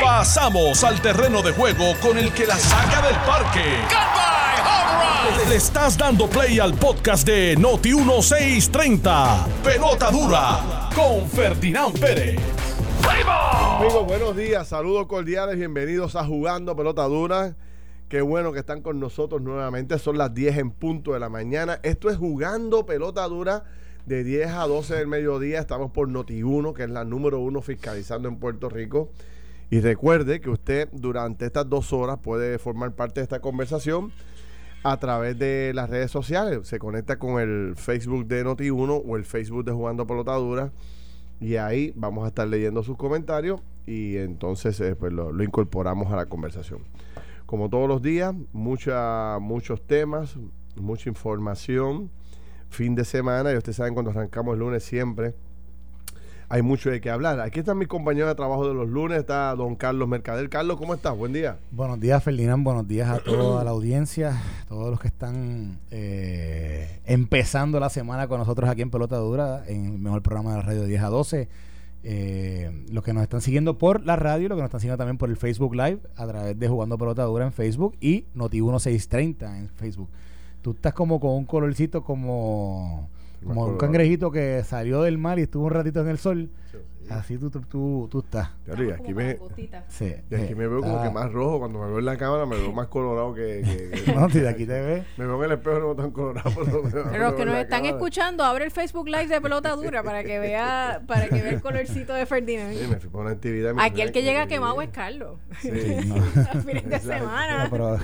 Pasamos al terreno de juego con el que la saca del parque. Le estás dando play al podcast de Noti 1630. Pelota dura con Ferdinand Pérez. Amigos, buenos días, saludos cordiales, bienvenidos a Jugando Pelota Dura. Qué bueno que están con nosotros nuevamente, son las 10 en punto de la mañana. Esto es Jugando Pelota Dura de 10 a 12 del mediodía. Estamos por Noti1, que es la número uno fiscalizando en Puerto Rico. Y recuerde que usted durante estas dos horas puede formar parte de esta conversación a través de las redes sociales. Se conecta con el Facebook de Noti1 o el Facebook de Jugando Pelota Dura. Y ahí vamos a estar leyendo sus comentarios y entonces eh, pues lo, lo incorporamos a la conversación. Como todos los días, mucha, muchos temas, mucha información fin de semana y ustedes saben cuando arrancamos el lunes siempre hay mucho de qué hablar. Aquí está mi compañero de trabajo de los lunes, está don Carlos Mercader. Carlos, ¿cómo estás? Buen día. Buenos días, Ferdinand. Buenos días a toda la audiencia, todos los que están eh, empezando la semana con nosotros aquí en Pelota Dura, en el mejor programa de la radio de 10 a 12. Eh, los que nos están siguiendo por la radio, los que nos están siguiendo también por el Facebook Live, a través de Jugando Pelota Dura en Facebook y Noti1630 en Facebook. Tú estás como con un colorcito como como un cangrejito que salió del mar y estuvo un ratito en el sol. Así tú, tú, tú, tú estás. Claro, y aquí, me, Sí. y aquí me veo como que más rojo. Cuando me veo en la cámara me veo más colorado que... que- que- No, si de aquí te ves. Me veo en el espejo no tan colorado. Pero, los que nos están cámara. escuchando, abre el Facebook Live de Pelota Dura para que vea para que vea el colorcito de Ferdinand. Sí, me fui para una actividad. y me Aquí el que llega quemado es Carlos. Sí, no. A fines de No, semana. pero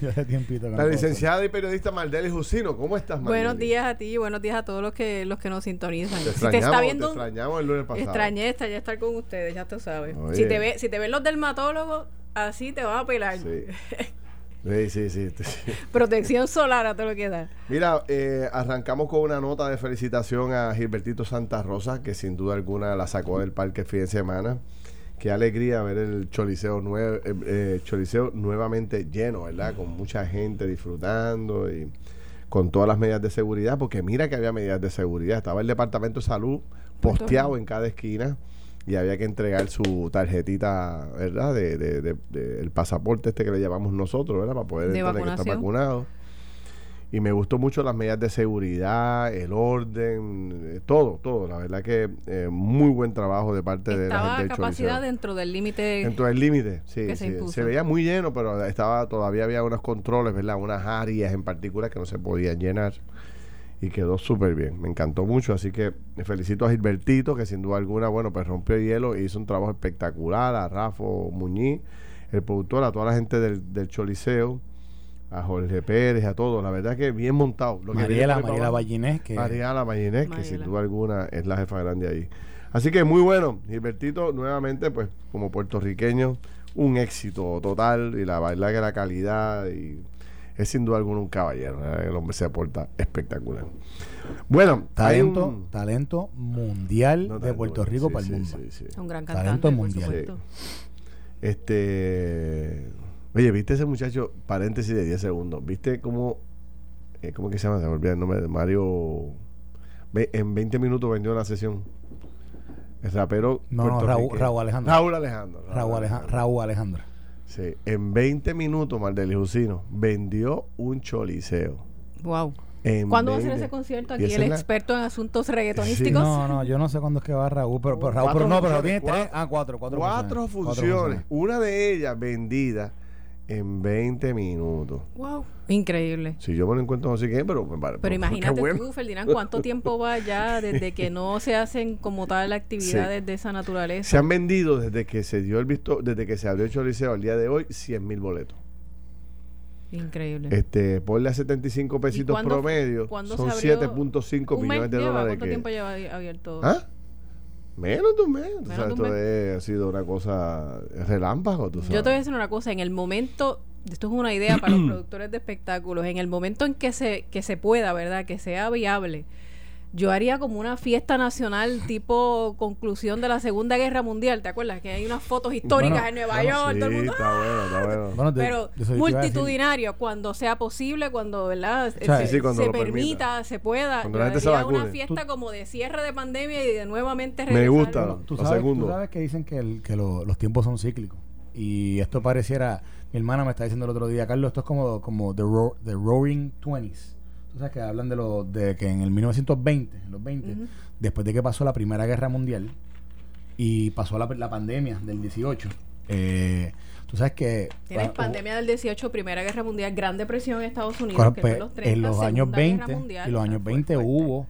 yo hace tiempito La licenciada y periodista Maldeli Jusino, ¿cómo estás, Maldeli? Buenos días a ti y buenos días a todos los que los que nos sintonizan. Te Si te extrañamos, te extrañamos el lunes pasado. extrañé extrañé estar con ustedes, ya tú sabes. Oye. Si te ve, si te ven los dermatólogos, así te van a pelar. Sí. Sí, sí. Protección solar a todo lo que da. Mira, eh, arrancamos con una nota de felicitación a Gilbertito Santa Rosa, que sin duda alguna la sacó del parque el fin de semana. Qué alegría ver el Choliseo, eh, eh, Choliseo nuevamente lleno, ¿verdad? Con mucha gente disfrutando y con todas las medidas de seguridad, porque mira que había medidas de seguridad. Estaba el Departamento de Salud posteado en cada esquina y había que entregar su tarjetita, ¿verdad? De, de- de- de- el pasaporte este que le llamamos nosotros, ¿verdad? Para poder De entrar que está vacunado. Y me gustó mucho las medidas de seguridad, el orden, eh, todo, todo. La verdad que eh, muy buen trabajo de parte de la Estaba gente a del capacidad Choliseo. dentro del límite. Dentro del límite, sí, que se sí. impuso. Se veía muy lleno, pero estaba todavía había unos controles, ¿verdad? Unas áreas en particular que no se podían llenar. Y quedó súper bien. Me encantó mucho. Así que me felicito a Gilbertito, que sin duda alguna, bueno, pues rompió el hielo e hizo un trabajo espectacular. A Rafa Muñiz, el productor, a toda la gente del, del Choliseo, a Jorge Pérez, a todos. La verdad que bien montado. Lo que Mariela, por Mariela. Ballinés, que Mariela Mayinés, que sin duda alguna es la jefa grande ahí. Así que muy bueno, Gilbertito, nuevamente, pues como puertorriqueño, un éxito total y la verdad que la calidad y es sin duda alguna un caballero. ¿verdad? El hombre se porta espectacular. Bueno, talento, un- talento mundial No, de talento, Puerto Rico sí, para el sí, mundo. sí, sí. Un gran Talento cantante, por mundial. Este, oye, ¿viste ese muchacho? Paréntesis de 10 segundos. ¿Viste cómo, eh, cómo que se llama? Se me olvida el nombre de Mario. Ve- en 20 minutos vendió la sesión. El rapero. No, no, Raúl. Raúl Alejandro. Raúl Alejandro. Raúl, Aleja- Raúl Alejandro. Sí, en 20 minutos, Maldeli Jusino vendió un choliseo. Wow. En ¿Cuándo va a ser 20 ese concierto? Aquí el la- experto en asuntos reggaetonísticos. No, no, yo no sé cuándo es que va Raúl, pero, pero Raúl, pero no, pero tiene tres, cuatro- ah, cuatro, cuatro, Cuatro funciones. Una de ellas vendida en 20 minutos. Wow. Increíble. Si yo me lo encuentro así que, pero me pare- Pero qué imagínate bueno. tú, Ferdinand, cuánto tiempo va ya desde que no se hacen como tal actividades de esa Se naturaleza. han vendido desde que se dio el visto, desde que se abrió el Choliseo al día de hoy, 100 mil boletos. Increíble. Este, ponle a 75 pesitos cuándo- promedio, cuándo son se abrió? 7.5 ¿Un millones de lleva? dólares. ¿Cuánto que- tiempo lleva abierto? ¿Ah? Menos de un mes. O sea, de un esto mes. es- ha sido una cosa relámpago, tú sabes. Yo te voy a decir una cosa, en el momento, esto es una idea para los productores de espectáculos, en el momento en que se, que se pueda, ¿verdad? Que sea viable, yo haría como una fiesta nacional tipo conclusión de la Segunda Guerra Mundial, ¿te acuerdas? Que hay unas fotos históricas Bueno, en Nueva York, todo el mundo, está bueno, está bueno. Bueno, pero multitudinario, cuando sea posible, cuando, ¿verdad? sea, se, Sí, sí, cuando se lo permita, permita. se pueda. Cuando Yo la gente se haría una fiesta como de cierre de pandemia y de nuevamente Me regresar. gusta. Tú sabes, segundo. tú sabes que dicen que, el- que lo- los tiempos son cíclicos. Y esto pareciera. Mi hermana me está diciendo el otro día, Carlos, esto es como, como The, Ro- the Roaring Twenties. Tú sabes que hablan de, lo, de que en el 1920, en los 20, Ujú. después de que pasó la Primera Guerra Mundial y pasó la, la pandemia del 18, eh, tú sabes que. Tienes ah, pandemia del 18, Primera Guerra Mundial, Gran Depresión en Estados Unidos, Claro, que pues, en los 30, en los años Segunda Guerra 20 Mundial, y los años fue 20 fuerte. hubo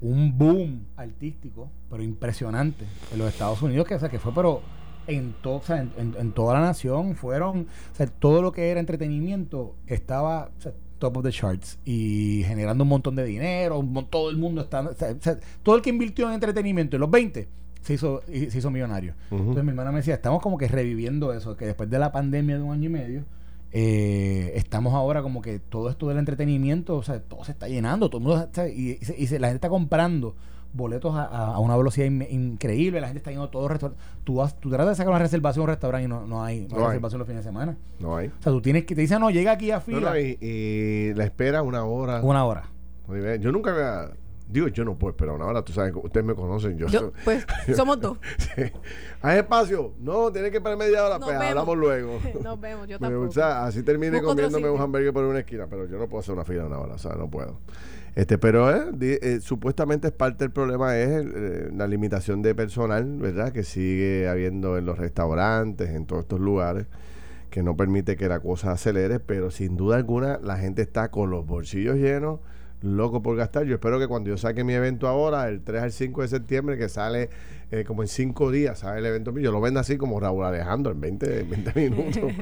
un boom artístico, pero impresionante en los Estados Unidos, que, o sea, que fue pero en, to- o sea, en, en- en toda la nación fueron, o sea, todo lo que era entretenimiento estaba o sea, top of the charts y generando un montón de dinero, un todo el mundo está, o sea, todo el que invirtió en entretenimiento en los 20 se hizo, se hizo millonario. Entonces mi hermana me decía, estamos como que reviviendo eso, que después de la pandemia de un año y medio, eh, estamos ahora como que todo esto del entretenimiento, o sea, todo se está llenando, todo el mundo está, y, y se- y se- la gente está comprando boletos a, a- a una velocidad in- increíble, la gente está yendo a todos los restaurantes. Tú, vas, tú tratas de sacar una reservación a un restaurante y no, no hay, no hay No hay. reservación los fines de semana. No hay. O sea, tú tienes que, te dicen, no, llega aquí a fila no, y, y la espera una hora. una hora. Muy bien. Yo nunca había. Digo, yo no puedo esperar una hora. Tú sabes, ustedes me conocen. Yo, Yo, pues somos dos. Sí. ¿Hay espacio? No, tiene que esperar media hora. Nos pues vemos. hablamos luego. Nos vemos, yo tampoco. gusta, así termine Busco comiéndome un hamburger por una esquina, pero yo no puedo hacer una fila de una hora, o sea, no puedo. Este, pero eh, eh, supuestamente es parte del problema es eh, la limitación de personal, ¿verdad? Que sigue habiendo en los restaurantes, en todos estos lugares, que no permite que la cosa acelere, pero sin duda alguna la gente está con los bolsillos llenos, loco por gastar. Yo espero que cuando yo saque mi evento ahora, el 3 al 5 de septiembre, que sale eh, como en 5 días, sale el evento mío, yo lo vendo así como Raúl Alejandro en 20, en 20 minutos.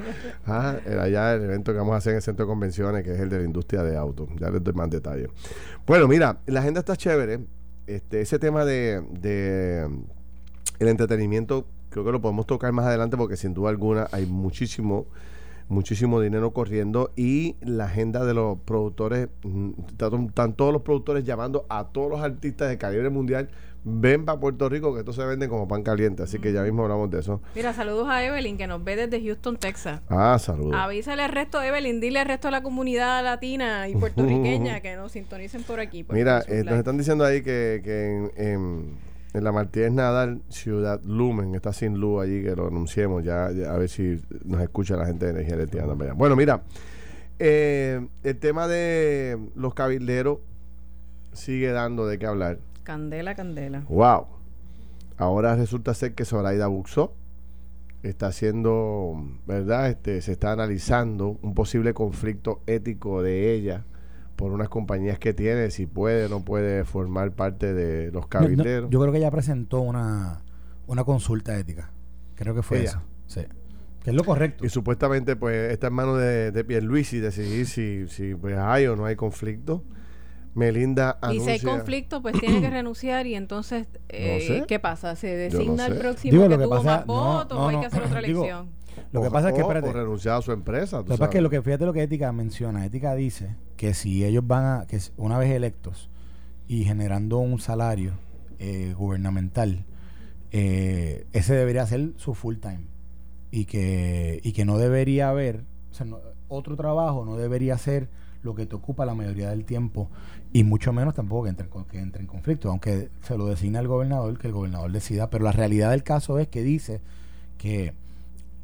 Ah, allá el evento que vamos a hacer en el centro de convenciones, que es el de la industria de autos. Ya les doy más detalles. Bueno, mira, la agenda está chévere. Este, ese tema de, de el entretenimiento, creo que lo podemos tocar más adelante porque sin duda alguna hay muchísimo muchísimo dinero corriendo y la agenda de los productores, mm, están, están todos los productores llamando a todos los artistas de calibre mundial, ven para Puerto Rico que esto se vende como pan caliente, así que ya mismo hablamos de eso. Mira, saludos a Evelyn que nos ve desde Houston, Texas. Ah, saludos. Avísale al resto, Evelyn, dile al resto de la comunidad latina y puertorriqueña que nos sintonicen por aquí. por Mira, eh, nos están diciendo ahí que, que en, en, en la Martínez Nadal, Ciudad Lumen, está sin luz allí, que lo anunciemos ya, ya, a ver si nos escucha la gente de energía eléctrica. también. Bueno, mira, eh, el tema de los cabilderos sigue dando de qué hablar. Candela, candela. Wow. Ahora resulta ser que Zoraida Buxó está haciendo, ¿verdad? Este, se está analizando un posible conflicto ético de ella por unas compañías que tiene, si puede o no puede formar parte de los No, no, cabilderos. yo creo que ella presentó una, una consulta ética. Creo que fue Ella. eso. Sí. Que es lo correcto. y supuestamente pues está en manos de, de Pierluisi decidir si, si pues hay o no hay conflicto. Melinda Y si hay conflicto, pues tiene que renunciar y entonces, eh, sé. ¿qué pasa? ¿Se Yo no designa el próximo Digo, que, lo que tuvo pasa- más votos no, o hay no. que hacer otra Digo, elección? Lo que o- pasa es que, o espérate, renunciar a su empresa. tú Lo que pasa es que lo que fíjate lo que Ética menciona, Ética dice que si ellos van a, que una vez electos y generando un salario eh, gubernamental, eh, ese debería ser su full time. Y que, y que no debería haber, otro trabajo no debería ser lo que te ocupa la mayoría del tiempo. Y mucho menos tampoco que entre, que entre en conflicto, aunque se lo designa el gobernador, que el gobernador decida, pero la realidad del caso es que dice que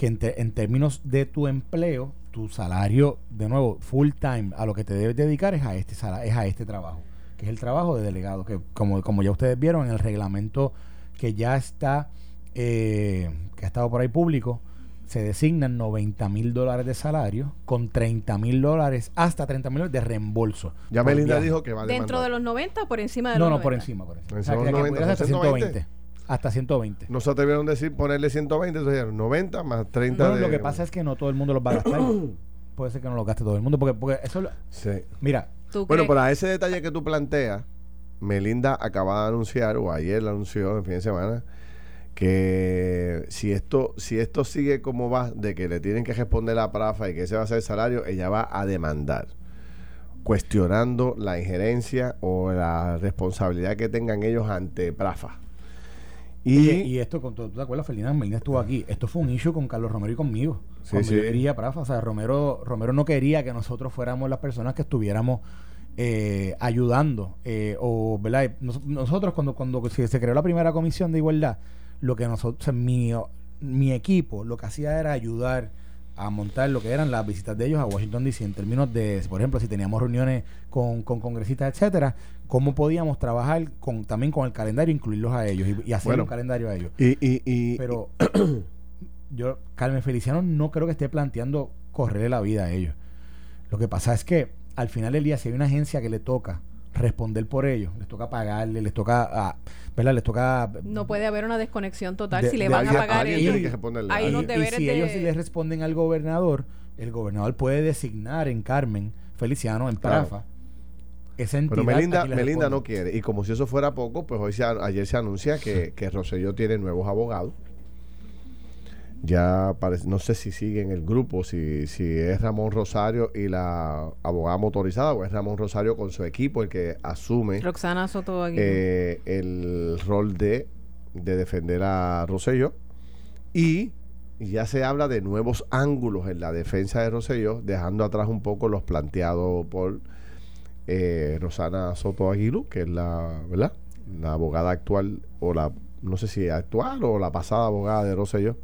que en, te- en términos de tu empleo, tu salario, de nuevo, full time, a lo que te debes dedicar es a este es a este trabajo, que es el trabajo de delegado, que como, como ya ustedes vieron en el reglamento que ya está, eh, que ha estado por ahí público, se designan 90 mil dólares de salario con 30 mil dólares, hasta 30 mil dólares de reembolso. Ya por Melinda viaje. dijo que va a ¿Dentro demandar. de los 90 o por encima de No, los no, por 90? encima, por encima. Por O sea, encima que- de los que 90, pudiera ser hasta 120. 120. Hasta 120. No se atrevieron a decir ponerle 120, entonces dijeron 90 más 30 Bueno, de... lo que pasa es que no todo el mundo los va a gastar. Puede ser que no los gaste todo el mundo, porque, porque eso, lo- Sí. mira, ¿Tú Bueno, para ese detalle que tú planteas, Melinda acaba de anunciar, o ayer lo anunció en fin de semana, que si esto, si esto sigue como va, de que le tienen que responder la prafa y que ese va a ser el salario, ella va a demandar. cuestionando la injerencia o la responsabilidad que tengan ellos ante Prafa. Y, y esto, con, ¿tú te acuerdas? Ferdinand Melina estuvo aquí. Esto fue un issue con Carlos Romero y conmigo. Sí, cuando sí. yo quería Prafa. O sea, Romero, Romero no quería que nosotros fuéramos las personas que estuviéramos eh, ayudando. eh, o, ¿verdad? Nos- nosotros, cuando, cuando se, se creó la primera comisión de igualdad, lo que nosotros, o sea, mi, mi equipo lo que hacía era ayudar a montar lo que eran las visitas de ellos a Washington DC en términos de, por ejemplo, si teníamos reuniones con, con congresistas, etcétera, cómo podíamos trabajar con también con el calendario, incluirlos a ellos y, y hacer Bueno. un calendario a ellos. Y, y, y- Pero yo, Carmen Feliciano, no creo que esté planteando correrle la vida a ellos. Lo que pasa es que al final del día, si hay una agencia que le toca responder por ellos, les toca pagarle, les toca, ah, ¿verdad? Les toca... No puede haber una desconexión total. De- si le van a pagar alguien ellos. tiene que responderle. hay y, unos Alguien- y deberes si de- ellos sí les responden al gobernador, el gobernador puede designar en Carmen Feliciano, en Claro. Prafa, esa entidad. pero Melinda, le Melinda no quiere. Y como si eso fuera poco, pues hoy se, ayer se anuncia que, que Rosselló tiene nuevos abogados. Ya parece, no sé si sigue en el grupo, si, si es Ramón Rosario y la abogada motorizada o es Ramón Rosario con su equipo el que asume Roxana Soto eh, el rol de, de defender a Rosselló. Y ya se habla de nuevos ángulos en la defensa de Rosselló, dejando atrás un poco los planteados por eh, Rosana Soto Aguilú, que es la, ¿verdad? la abogada actual, o la, no sé si actual o la pasada abogada de Rosselló,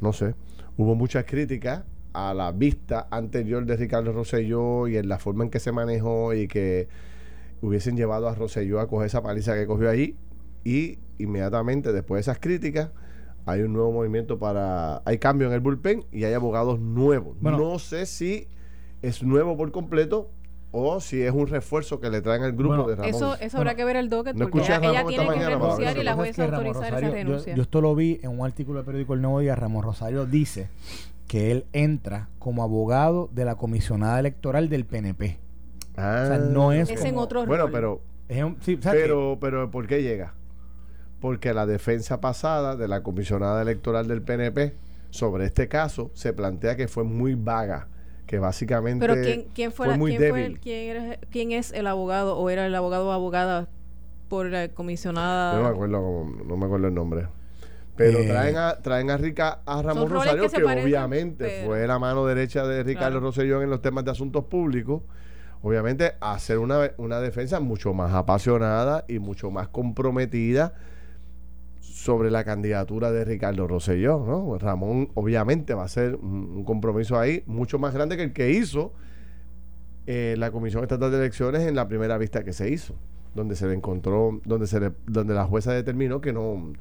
no sé. Hubo muchas críticas a la vista anterior de Ricardo Rosselló y en la forma en que se manejó y que hubiesen llevado a Rosselló a coger esa paliza que cogió ahí y inmediatamente después de esas críticas hay un nuevo movimiento para hay cambio en el bullpen y hay abogados nuevos Bueno. no sé si es nuevo por completo o si es un refuerzo que le traen al grupo Bueno, de Ramón Eso, eso habrá que ver el docket No porque escuché a ella, tiene que mañana renunciar y la es jueza que autorizar esa Rosario- yo- renuncia. Yo, esto lo vi en un artículo del periódico El Nuevo Día. Ramón Rosario dice que él entra como abogado de la comisionada electoral del PNP. Ah, O sea, no es es en otro bueno rol. pero Es un- pero pero ¿por qué llega? porque la defensa pasada de la comisionada electoral del PNP sobre este caso se plantea que fue muy vaga que básicamente Pero ¿quién, quién, fue fue la- muy quién, fue débil. el- quién, era- quién es el abogado o era el abogado o abogada por la comisionada? Yo no me acuerdo no me acuerdo el nombre. Pero Eh, traen a traen a Rica a Ramón Rosario, que que, se parecen, obviamente pero- fue la mano derecha de Ricardo Claro. En los temas de asuntos públicos. Obviamente, hacer una, una defensa mucho más apasionada y mucho más comprometida sobre la candidatura de Ricardo Rosselló, ¿no? Ramón, obviamente, va a ser un, compromiso ahí mucho más grande que el que hizo eh, la Comisión Estatal de Elecciones en la primera vista que se hizo, donde se le encontró, donde se le, donde la jueza determinó que no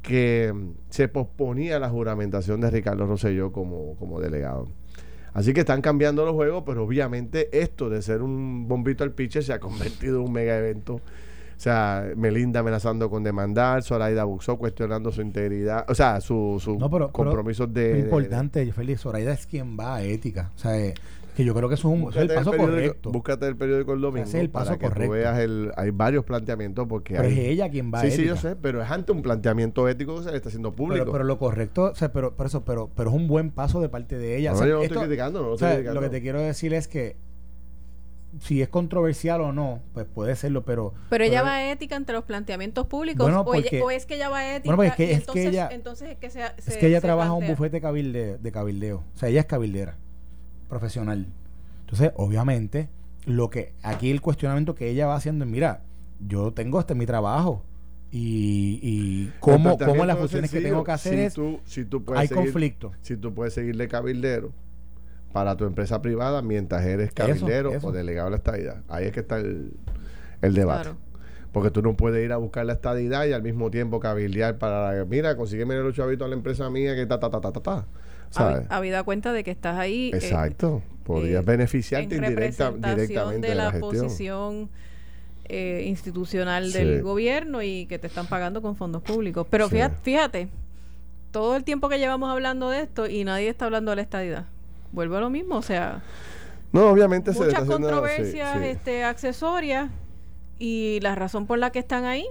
que se posponía la juramentación de Ricardo Rosselló como, como delegado. Así que están cambiando los juegos, pero obviamente esto de ser un bombito al pitcher se ha convertido en un mega evento. O sea, Melinda amenazando con demandar, Zoraida Buxó cuestionando su integridad, o sea, su, su No, pero- pero- compromisos de, Lo de- importante, Félix, Zoraida es quien va a ética. O sea, eh, que yo creo que eso es, un, es el paso periódico- correcto. Búscate el periódico el domingo es el paso para que correcto. tú veas el... Hay varios planteamientos porque Pero hay... es ella quien va sí, a sí, yo ética. sé, pero es ante un planteamiento ético que se le está haciendo público. Pero, pero lo correcto, o sea, pero, por eso, pero, pero es un buen paso de parte de ella. No, O sea, yo no esto- estoy criticando, no lo estoy criticando. Lo que te quiero decir es que si es controversial o no, pues puede serlo, pero... Pero ella va a ética ante los planteamientos públicos Bueno, o, ella- es que ella va a ética Bueno, pues es que- y es que entonces, ella- entonces es que, se, es que ella se trabaja en un bufete cabilde, de cabildeo. O sea, ella es cabildera, profesional. Entonces, obviamente, lo que aquí el cuestionamiento que ella va haciendo es, mira, yo tengo este mi trabajo y, y cómo, cómo las es funciones que tengo que hacer si es, Tú, si tú puedes hay seguir- conflicto. Si tú puedes seguir de cabildero para tu empresa privada mientras eres cabildero eso. o delegado de la estadidad. Ahí es que está el, el debate. Claro. Porque tú no puedes ir a buscar la estadidad y al mismo tiempo cabildear para, mira, consígueme los chavitos a la empresa mía que ta, ta, ta, ta, ta, ta. ¿Sabes? Habi- Habida cuenta de que estás ahí eh, Exacto. Podrías eh, beneficiarte en indirecta, directamente de la, gestión. posición eh, institucional Sí. del gobierno y que te están pagando con fondos públicos. Pero Sí. fíjate, fíjate, todo el tiempo que llevamos hablando de esto y nadie está hablando de la estadidad. Vuelve a lo mismo, o sea, No, obviamente muchas sí, controversias sí. este accesorias y la razón por la que están ahí,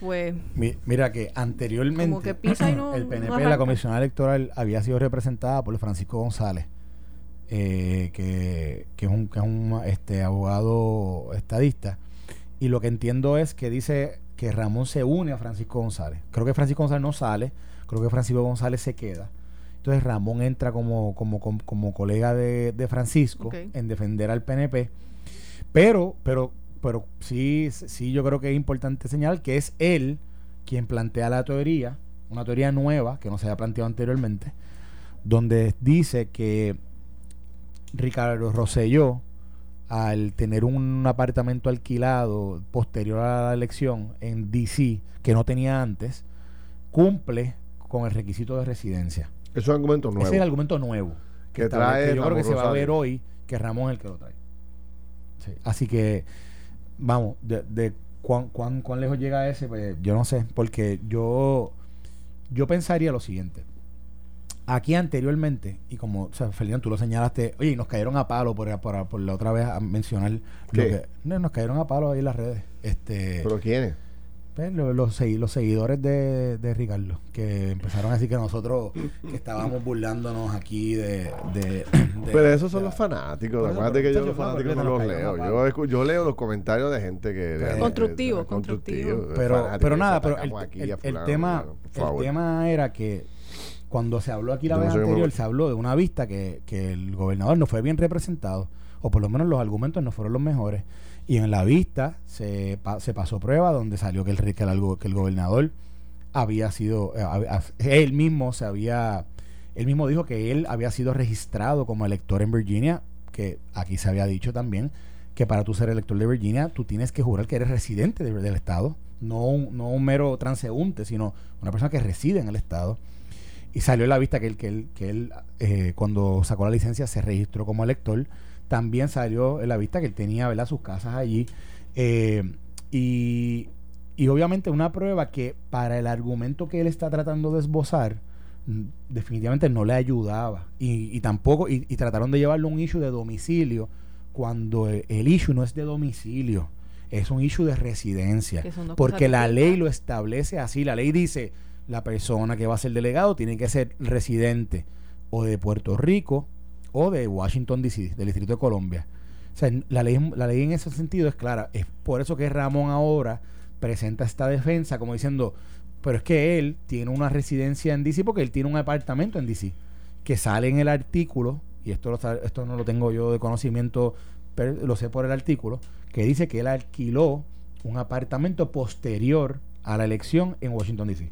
pues Mi- Mira que anteriormente Como que pisa y no- el no PNP, arranca. la comisionada electoral, había sido representada por Francisco González. eh, que, que es un, que es un este, abogado estadista. Y lo que entiendo es que dice que Ramón se une a Francisco González. Creo que Francisco González no sale, creo que Francisco González se queda. Entonces Ramón entra como, como, como, como colega de, de Francisco en defender al PNP. Pero, pero, pero sí, sí yo creo que es importante señalar que es él quien plantea la teoría, una teoría nueva que no se había planteado anteriormente, donde dice que Ricardo Rosselló, al tener un apartamento alquilado posterior a la elección en DC, que no tenía antes, cumple con el requisito de residencia. Es un argumento nuevo. Ese es el argumento nuevo. Que establece- trae que yo creo que se va a ver hoy que Ramón es el que lo trae. Sí. Así que, vamos, de, de cuán, cuán, cuán lejos llega ese, pues yo no sé, porque yo, yo pensaría lo siguiente. Aquí anteriormente, y como o sea, Ferdinand, tú lo señalaste, oye, y nos cayeron a palo por, por, por la otra vez a mencionar lo que. No, nos cayeron a palo ahí en las redes. Este, ¿Pero quiénes? Pues, lo- los, los seguidores de, de Ricardo, que empezaron a decir que nosotros que estábamos burlándonos aquí de... de- de- Pero esos son de- los fanáticos. Acuérdate que yo los fanáticos no los leo. Yo, yo leo los comentarios de gente que... de- Constructivo, de- constructivo. de Pero, pero nada, pero el, aquí el- tema, el tema era que cuando se habló aquí la Yo vez anterior, se habló de una vista que, que el gobernador no fue bien representado, o por lo menos los argumentos no fueron los mejores. Y en la vista se, pa- se pasó prueba donde salió que el, que que el gobernador había sido, eh, él mismo se había, él mismo dijo que él había sido registrado como elector en Virginia, que aquí se había dicho también que para tú ser elector de Virginia, tú tienes que jurar que eres residente de- del estado, no un, no un mero transeúnte, sino una persona que reside en el estado. Y salió en la vista que él, que él, que él eh, cuando sacó la licencia se registró como elector. También salió en la vista que él tenía ¿verdad? sus casas allí. Eh, y, y obviamente una prueba que para el argumento que él está tratando de esbozar, mm, definitivamente no le ayudaba. Y, y tampoco, y, y trataron de llevarlo a un issue de domicilio, cuando el, el issue no es de domicilio, es un issue de residencia. Porque la ley lo establece así. La ley dice, la persona que va a ser delegado tiene que ser residente o de Puerto Rico o de Washington, D.C., del Distrito de Colombia. O sea, la ley, la ley en ese sentido es clara. Es por eso que Ramón ahora presenta esta defensa como diciendo, pero es que él tiene una residencia en D.C. porque él tiene un apartamento en D.C. que sale en el artículo, y esto, lo esto no lo tengo yo de conocimiento, pero lo sé por el artículo, que dice que él alquiló un apartamento posterior a la elección en Washington, D.C.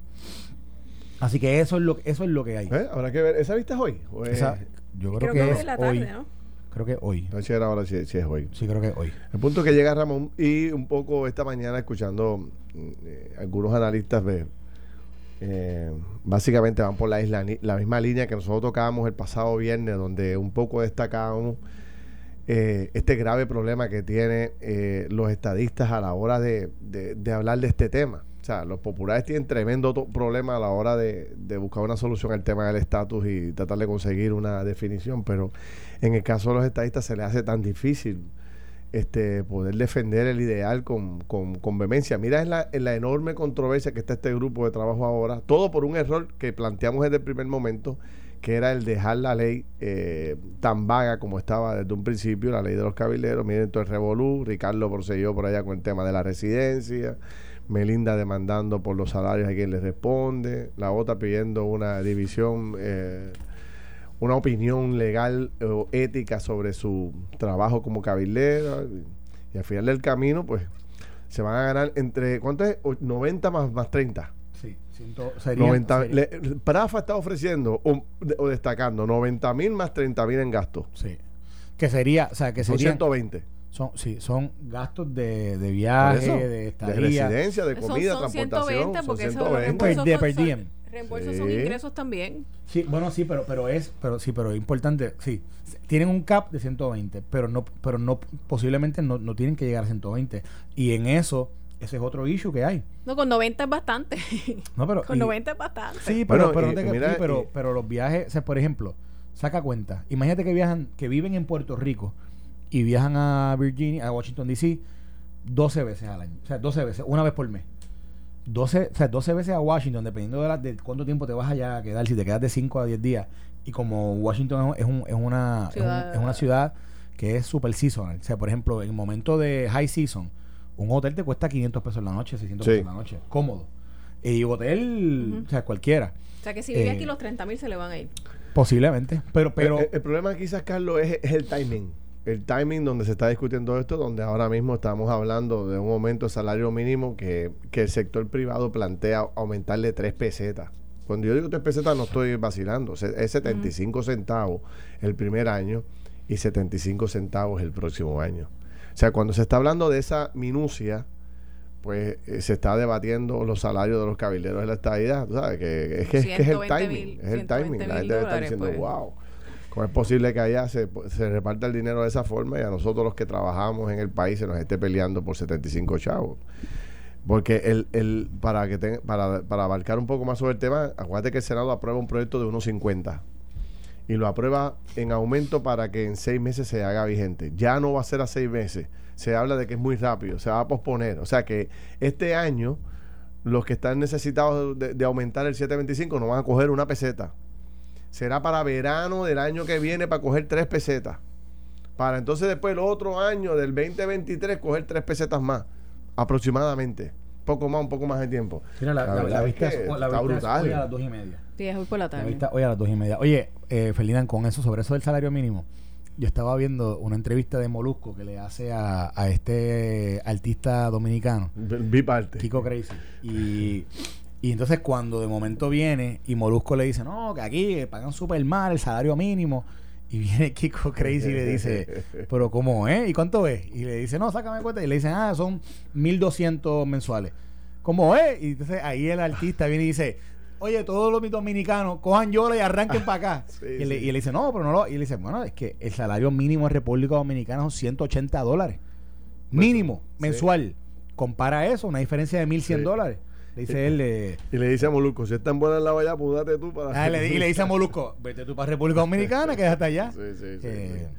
Así que eso es lo, eso es lo que hay. ¿Eh? Habrá que ver. ¿Esa vista es hoy? ¿O es- Esa- yo creo, Creo que, que es es la hoy. tarde, ¿no? Creo que hoy. No sé ahora si, si es hoy. Sí, creo que hoy. El punto que llega Ramón y un poco esta mañana escuchando mm, eh, algunos analistas de eh, básicamente van por la isla la misma línea que nosotros tocábamos el pasado viernes donde un poco destacábamos eh, este grave problema que tienen eh, los estadistas a la hora de, de- de hablar de este tema. Los populares tienen tremendo problema a la hora de, buscar una solución al tema del estatus y tratar de conseguir una definición, pero en el caso de los estadistas se les hace tan difícil este poder defender el ideal con, con, con vehemencia. Mira en la, en la enorme controversia que está este grupo de trabajo ahora, todo por un error que planteamos desde el primer momento, que era el dejar la ley eh, tan vaga como estaba desde un principio, la ley de los cabileros. Miren todo el revolú, Ricardo procedió por allá con el tema de la residencia, Melinda demandando por los salarios a quien le responde, la otra pidiendo una división, eh, una opinión legal o ética sobre su trabajo como cabildera. Y al final del camino, pues, se van a ganar entre, ¿cuánto es? O- 90 más, más 30. Sí, ciento- sería- 90, sería- le- Prafa está ofreciendo o, o destacando 90 mil más 30 mil en gasto. sí. Que sería, o sea, que Son serían, 120. Son, sí, son gastos de, de viaje, eso, de de estadía. residencia, de Son- comida, son transportación. 120 son porque eso de los 120. Per- reembolsos de son- per son- diem. Reembolsos son Sí. ingresos también. Sí, bueno, sí, pero, pero es, pero sí, pero es importante, sí. Tienen un cap de 120, pero no, pero no, posiblemente no, no tienen que llegar a 120. Y en eso, ese es otro issue que hay. No, con 90 es bastante. No, pero, con y- 90 es bastante. Sí, pero, Bueno, pero, y- no te- y mira, sí, pero, y- pero los viajes, o sea, por ejemplo, saca cuenta. Imagínate que viajan, que viven en Puerto Rico y viajan a Virginia, a Washington DC, 12 veces al año. O sea, 12 veces, una vez por mes. 12, o sea, 12 veces a Washington, dependiendo de, la- de cuánto tiempo te vas allá a quedar, si te quedas de 5 a 10 días. Y como Washington es, un- es una, es, un- Ciudad- es una ciudad que es super seasonal. O sea, por ejemplo, en el momento de high season, un hotel te cuesta 500 pesos la noche, 600 Sí. pesos la noche. Cómodo. Y hotel, o sea, cualquiera. O sea que si vive Eh, aquí los 30 mil se le van a ir. Posiblemente. Pero, pero el, el- el problema quizás, Carlos, es, es el timing. El timing donde se está discutiendo esto, donde ahora mismo estamos hablando de un aumento de salario mínimo que, que el sector privado plantea aumentarle tres pesetas. Cuando yo digo tres pesetas no estoy vacilando. Es 75 centavos el primer año y 75 centavos el próximo año. O sea, cuando se está hablando de esa minucia, pues eh, se está debatiendo los salarios de los cabilderos de la estadidad. ¿tú sabes? Que, es que, es que es el 120 timing. mil- es el 120 timing. La gente debe estar diciendo, pues. wow. ¿Cómo es posible que allá se, se reparta el dinero de esa forma y a nosotros los que trabajamos en el país se nos esté peleando por 75 chavos? Porque el, el, para, que ten- para, para abarcar un poco más sobre el tema, acuérdate que el Senado aprueba un proyecto de 1.50 y lo aprueba en aumento para que en seis meses se haga vigente. Ya no va a ser a seis meses. Se habla de que es muy rápido, se va a posponer. O sea que este año los que están necesitados de aumentar el 725 no van a coger una peseta. Será para verano del año que viene para coger tres pesetas. Para entonces después el otro año del 2023 coger tres pesetas más. Aproximadamente. Poco más, un poco más de tiempo. mira, la, La la- la vista, es, la vista brutal. hoy a las 2 y media. Sí, es hoy por la La tarde. vista hoy a las dos y media. Oye, eh, Ferdinand, con eso, sobre eso del salario mínimo, yo estaba viendo una entrevista de Molusco que le hace a, a este artista dominicano, Vi parte. Kiko Crazy. Y, y entonces cuando de momento viene y Molusco le dice, no, que aquí pagan súper mal el salario mínimo. Y viene Kiko Crazy y le dice, pero ¿cómo es? ¿Y cuánto es? Y le dice, no, sácame cuenta. Y le dicen, ah, son 1.200 mensuales. ¿Cómo es? Y entonces ahí el artista viene y dice, oye, todos los dominicanos cojan yola y arranquen para acá. Sí, y, le, sí. y le dice, no, pero no lo... Y le dice, bueno, es que el salario mínimo en República Dominicana son 180 dólares. Mínimo, sí. mensual. Compara eso, una diferencia de 1.100 Sí. dólares. Le dice él, eh, Y le dice a Moluco, si es tan buena en la valla, pues date tú para... ah, le y le dice a Molusco, vete tú para República Dominicana, quédate allá. Sí, sí, sí, Eh, sí.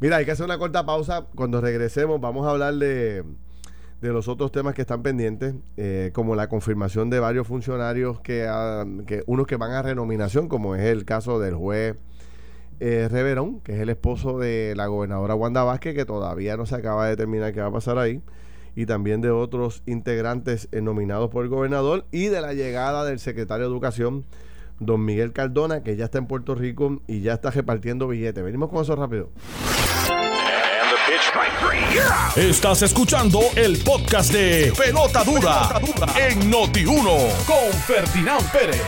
Mira, hay que hacer una corta pausa. Cuando regresemos vamos a hablar de, de los otros temas que están pendientes, eh, como la confirmación de varios funcionarios que, que unos que van a renominación, como es el caso del juez eh, Reverón, que es el esposo de la gobernadora Wanda Vázquez, que todavía no se acaba de determinar qué va a pasar ahí, y también de otros integrantes eh, nominados por el gobernador, y de la llegada del secretario de Educación, don Miguel Cardona, que ya está en Puerto Rico y ya está repartiendo billetes. Venimos con eso rápido. Estás escuchando el podcast de Pelota Dura, en Noti1 con Ferdinand Pérez.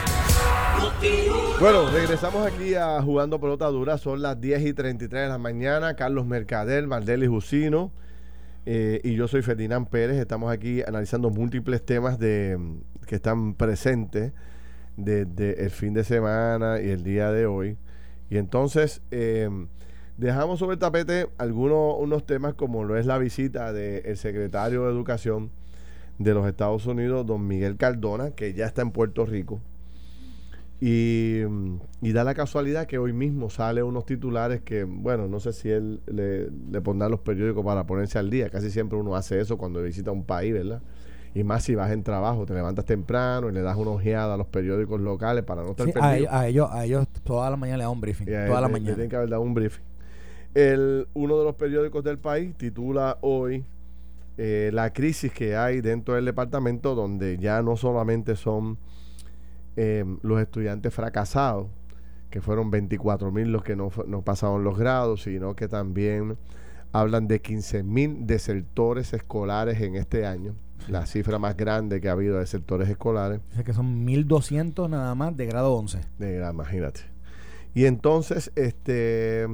Bueno, regresamos aquí a Jugando Pelota Dura. Son las 10 y 33 de la mañana. Carlos Mercader, Valdeli Jusino eh, y yo soy Ferdinand Pérez. Estamos aquí analizando múltiples temas de, que están presentes desde el fin de semana y el día de hoy. Y entonces eh, dejamos sobre el tapete algunos unos temas como lo es la visita del secretario de Educación de los Estados Unidos, don Miguel Cardona, que ya está en Puerto Rico. Y, y da la casualidad que hoy mismo sale unos titulares que, bueno, no sé si él le, le pondrá los periódicos para ponerse al día. Casi siempre uno hace eso cuando visita un país, ¿verdad? Y más si vas en trabajo, te levantas temprano y le das una ojeada a los periódicos locales para no estar sí, a, perdido. ellos, a, ellos, a ellos toda la mañana le da un briefing. A él toda la le- le mañana. tienen que haber dado un briefing. El, uno de los periódicos del país titula hoy eh, la crisis que hay dentro del departamento, donde ya no solamente son eh, los estudiantes fracasados, que fueron 24 mil los que no, no pasaron los grados, sino que también hablan de 15 mil desertores escolares en este año, la cifra más grande que ha habido de desertores escolares. Dice que son 1200 nada más de grado 11. De gra- imagínate. Y entonces, este,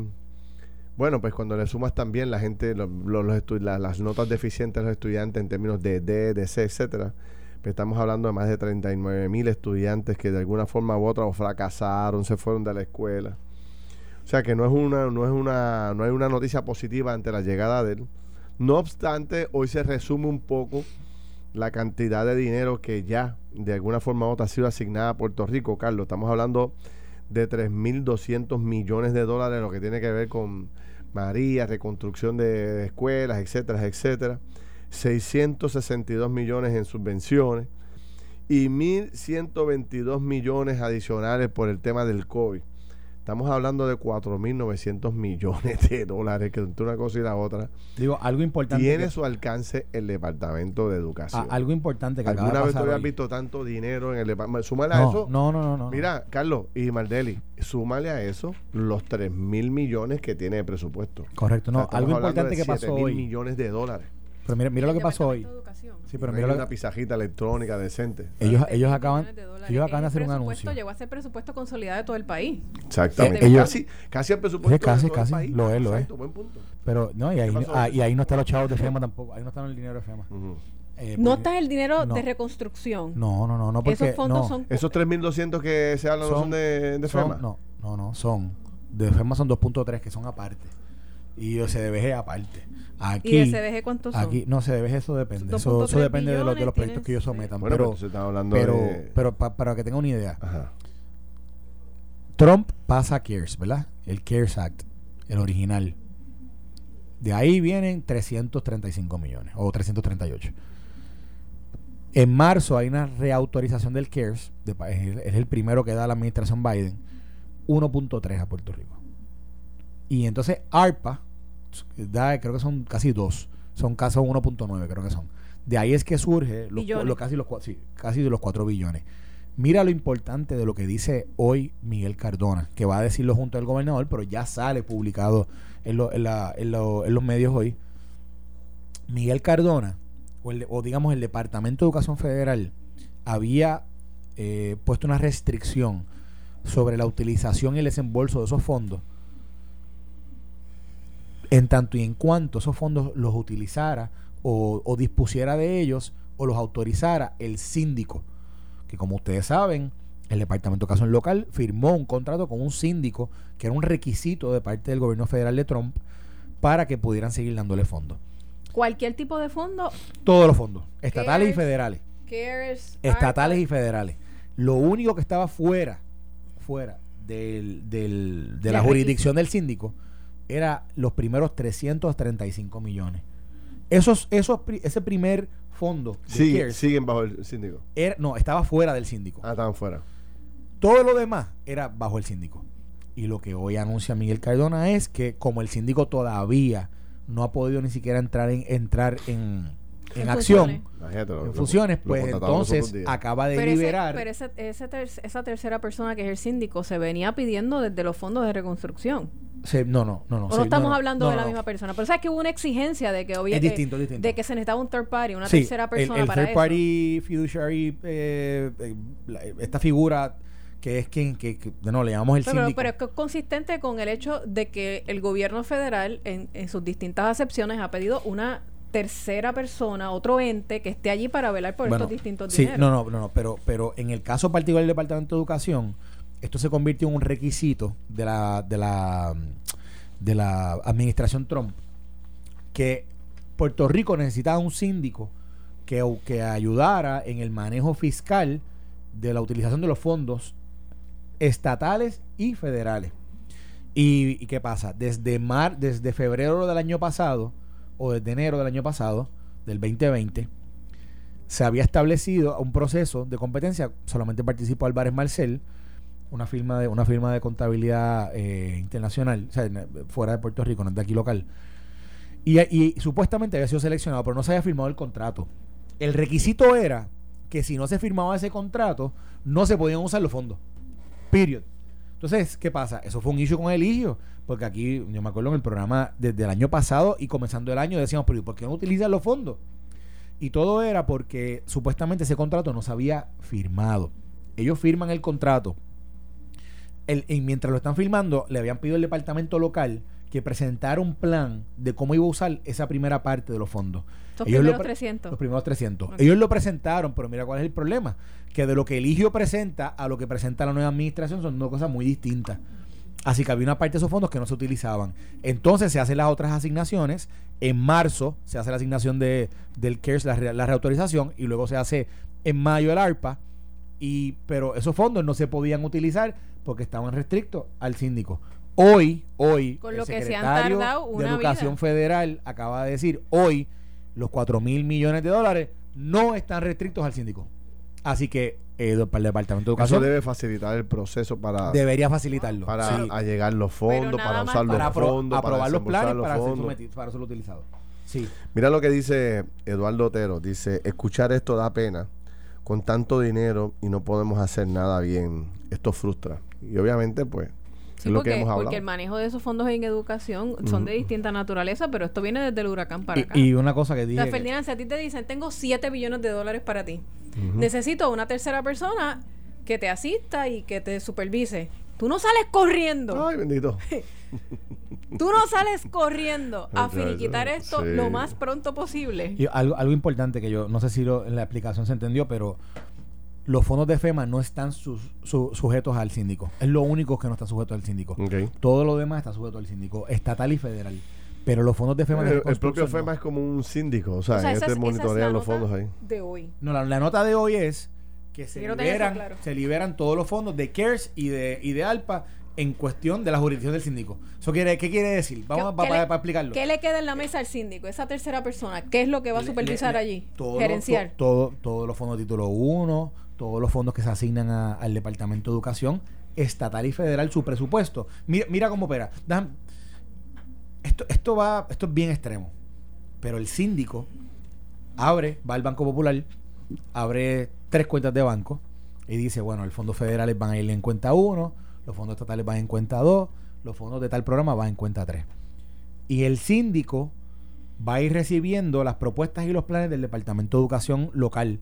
bueno, pues cuando le sumas también la gente, lo- lo- los estu- la- las notas deficientes de los estudiantes en términos de D, de C, etcétera, estamos hablando de más de 39 mil estudiantes que de alguna forma u otra fracasaron, se fueron de la escuela. O sea que no es una, no es una, no hay una noticia positiva ante la llegada de él. No obstante, hoy se resume un poco la cantidad de dinero que ya de alguna forma u otra ha sido asignada a Puerto Rico, Carlos. Estamos hablando de 3.200 millones de dólares, lo que tiene que ver con María, reconstrucción de escuelas, etcétera, etcétera. 662 millones en subvenciones. y 1.122 millones adicionales por el tema del COVID. Estamos hablando de 4.900 millones de dólares, que entre una cosa y la otra. Digo, algo importante. Tiene que- su alcance el Departamento de Educación. a- algo importante que acaba ¿Alguna de vez tú habías hoy. visto tanto dinero en el departamento? Súmale a no, eso. no, no, no, no. Mira, Carlos y Mardeli, súmale a eso los 3 mil millones que tiene de presupuesto. Correcto, O no. sea, algo importante de que pasó 7.000 hoy. millones de dólares. Pero mira, mira lo que pasó hoy. Departamento de Educación. Sí, No pero hay mira lo una que- pizajita electrónica decente. ellos, 7 ellos acaban, millones de dólares. ellos acaban de hacer un presupuesto anuncio. Llegó a ser presupuesto consolidado de todo el país. Exactamente. Eh, ellos- casi, casi el presupuesto Sí, casi, de todo el casi, país. lo es, lo es. Exacto, buen punto. Pero no, y ahí, pasó? ah, y ahí no están los chavos de FEMA tampoco. Ahí no están el dinero de FEMA. Ujú. Eh, No porque- está el dinero no. de reconstrucción. No, no, no, no. Porque, Esos fondos no, son Esos 3.200 que se hablan no son de, de son- FEMA. No, no, no, son. De FEMA son 2.3 que son aparte. Y de CDBG aparte. Aquí, ¿Y de CDG cuántos son? Aquí, no, CDBG eso depende. Eso, 2.3 eso depende de, los de los proyectos que ellos sometan. Bueno, pero, pero se está hablando pero, de... pero pa- para que tengan una idea, Ajá. Trump pasa a CARES, ¿verdad? El CARES Act, el original. De ahí vienen 335 millones o 338. En marzo hay una reautorización del CARES, de pa- es el, es el primero que da la administración Biden, 1.3 a Puerto Rico. Y entonces ARPA, da, creo que son casi dos, son casi 1.9 creo que son. De ahí es que surge los, casi, los, sí, casi de los 4 billones. Mira lo importante de lo que dice hoy Miguel Cardona, que va a decirlo junto al gobernador, pero ya sale publicado en, lo- en la- en lo- en los medios hoy. Miguel Cardona, o, el- o digamos el Departamento de Educación Federal, había eh, puesto una restricción sobre la utilización y el desembolso de esos fondos, en tanto y en cuanto esos fondos los utilizara o, o dispusiera de ellos o los autorizara el síndico, que como ustedes saben, el Departamento de Educación Local firmó un contrato con un síndico que era un requisito de parte del gobierno federal de Trump para que pudieran seguir dándole fondos. Cualquier tipo de fondo, Todos los fondos, estatales y federales. CARES, Estatales y federales. Lo único que estaba fuera, fuera del, del- de la jurisdicción del síndico era los primeros 335 millones. Esos, esos, ese primer fondo de Sigue- CARES siguen bajo el síndico. era- no, estaba fuera del síndico. Ah, estaban fuera. Todo lo demás era bajo el síndico. Y lo que hoy anuncia Miguel Cardona es que como el síndico todavía no ha podido ni siquiera entrar en entrar en, en En acción, lo- en funciones, pues entonces acaba de Pero, ese- liberar. pero ese- ese ter- esa tercera persona que es el síndico se venía pidiendo desde los fondos de reconstrucción. se- no, no, no, no. o no estamos no, hablando no, de la no. misma persona. Pero sabes que hubo una exigencia de que Es obviamente distinto, es distinto. de que se necesitaba un third party, una Sí, tercera el- persona el, para third eso. party fiduciary, eh, eh, esta figura que es quien, que, que- no, le llamamos el Pero, síndico. pero es que es consistente con el hecho de que el gobierno federal en, en sus distintas acepciones ha pedido una tercera persona, otro ente que esté allí para velar por Bueno, estos distintos sí, dineros. no, no, no, no, pero, pero en el caso particular del Departamento de Educación, esto se convirtió en un requisito de la, de la, de la administración Trump, que Puerto Rico necesitaba un síndico que, que ayudara en el manejo fiscal de la utilización de los fondos estatales y federales. ¿Y, y qué pasa? Desde, mar, desde febrero del año pasado, o desde enero del año pasado, del 2020, se había establecido un proceso de competencia, solamente participó Álvarez Marcel, una firma de, una firma de contabilidad eh, internacional, o sea, fuera de Puerto Rico, no es de aquí local. Y, y supuestamente había sido seleccionado, pero no se había firmado el contrato. El requisito era que si no se firmaba ese contrato, no se podían usar los fondos. Period. Entonces, ¿qué pasa? Eso fue un issue con el Eligio, porque aquí, yo me acuerdo en el programa desde el año pasado y comenzando el año decíamos, pero ¿y ¿por qué no utilizan los fondos? Y todo era porque supuestamente ese contrato no se había firmado. Ellos firman el contrato. El- y mientras lo están firmando, le habían pedido al departamento local que presentara un plan de cómo iba a usar esa primera parte de los fondos. Estos Ellos lo primeros pre- 300. Los primeros 300. Ok. Ellos lo presentaron, pero mira cuál es el problema. Que de lo que Eligio presenta a lo que presenta la nueva administración son dos cosas muy distintas. Así que había una parte de esos fondos que no se utilizaban. Entonces se hacen las otras asignaciones. En marzo se hace la asignación de, del CARES, la, re- la reautorización, y luego se hace en mayo el ARPA. Y, pero esos fondos no se podían utilizar porque estaban restrictos al síndico. Hoy, hoy, Con el lo que se han secretario tardado de una Educación vida. Federal acaba de decir, hoy los 4 mil millones de dólares no están restrictos al síndico. Así que eh, para el Departamento de Eso Educación debe facilitar el proceso para, debería facilitarlo. para Sí. allegar los fondos, para usar los para apro- fondos, para aprobar los planes los para ser, fondos. sometido- para ser utilizado. Sí. Mira lo que dice Eduardo Otero. Dice, escuchar esto da pena. Con tanto dinero y no podemos hacer nada bien. Esto frustra. Y obviamente, pues, Sí, es lo porque, que hemos porque el manejo de esos fondos en educación son de distinta naturaleza, pero esto viene desde el huracán para acá. Y, y una cosa que O dije. sea, Ferdinand, si a ti te dicen, tengo 7 billones de dólares para ti, necesito una tercera persona que te asista y que te supervise. Tú no sales corriendo. Ay, bendito. Tú no sales corriendo a finiquitar esto sí. lo más pronto posible. Y algo, algo importante que yo no sé si lo- en la explicación se entendió, pero los fondos de FEMA no están sus- su- sujetos al síndico. Es lo único que no está sujeto al síndico. Todo lo demás está sujeto al síndico, estatal y federal. Pero los fondos de FEMA. El, el propio no. FEMA es como un síndico. O sea, O sea, este es- esa es monitorean los fondos ahí. De hoy. No, la, la nota de hoy es que se Quiero liberan, claro. se liberan todos los fondos de CARES y de, y de ALPA en cuestión de la jurisdicción del síndico. ¿Eso quiere, ¿Qué quiere decir? Vamos ¿Qué- a para le- explicarlo. ¿Qué le queda en la mesa al síndico? Esa tercera persona, ¿qué es lo que va a Le- supervisar le- allí? todo- Gerenciar. to- todo- todos los fondos de título 1, todos los fondos que se asignan a- al Departamento de Educación, estatal y federal, su presupuesto. Mira, mira cómo opera. Déjame- esto, esto va, esto es bien extremo. Pero el síndico abre, va al Banco Popular, abre tres cuentas de banco y dice, bueno, los fondos federales van a ir en cuenta 1, los fondos estatales van en cuenta 2, los fondos de tal programa van en cuenta 3. Y el síndico va a ir recibiendo las propuestas y los planes del Departamento de Educación local.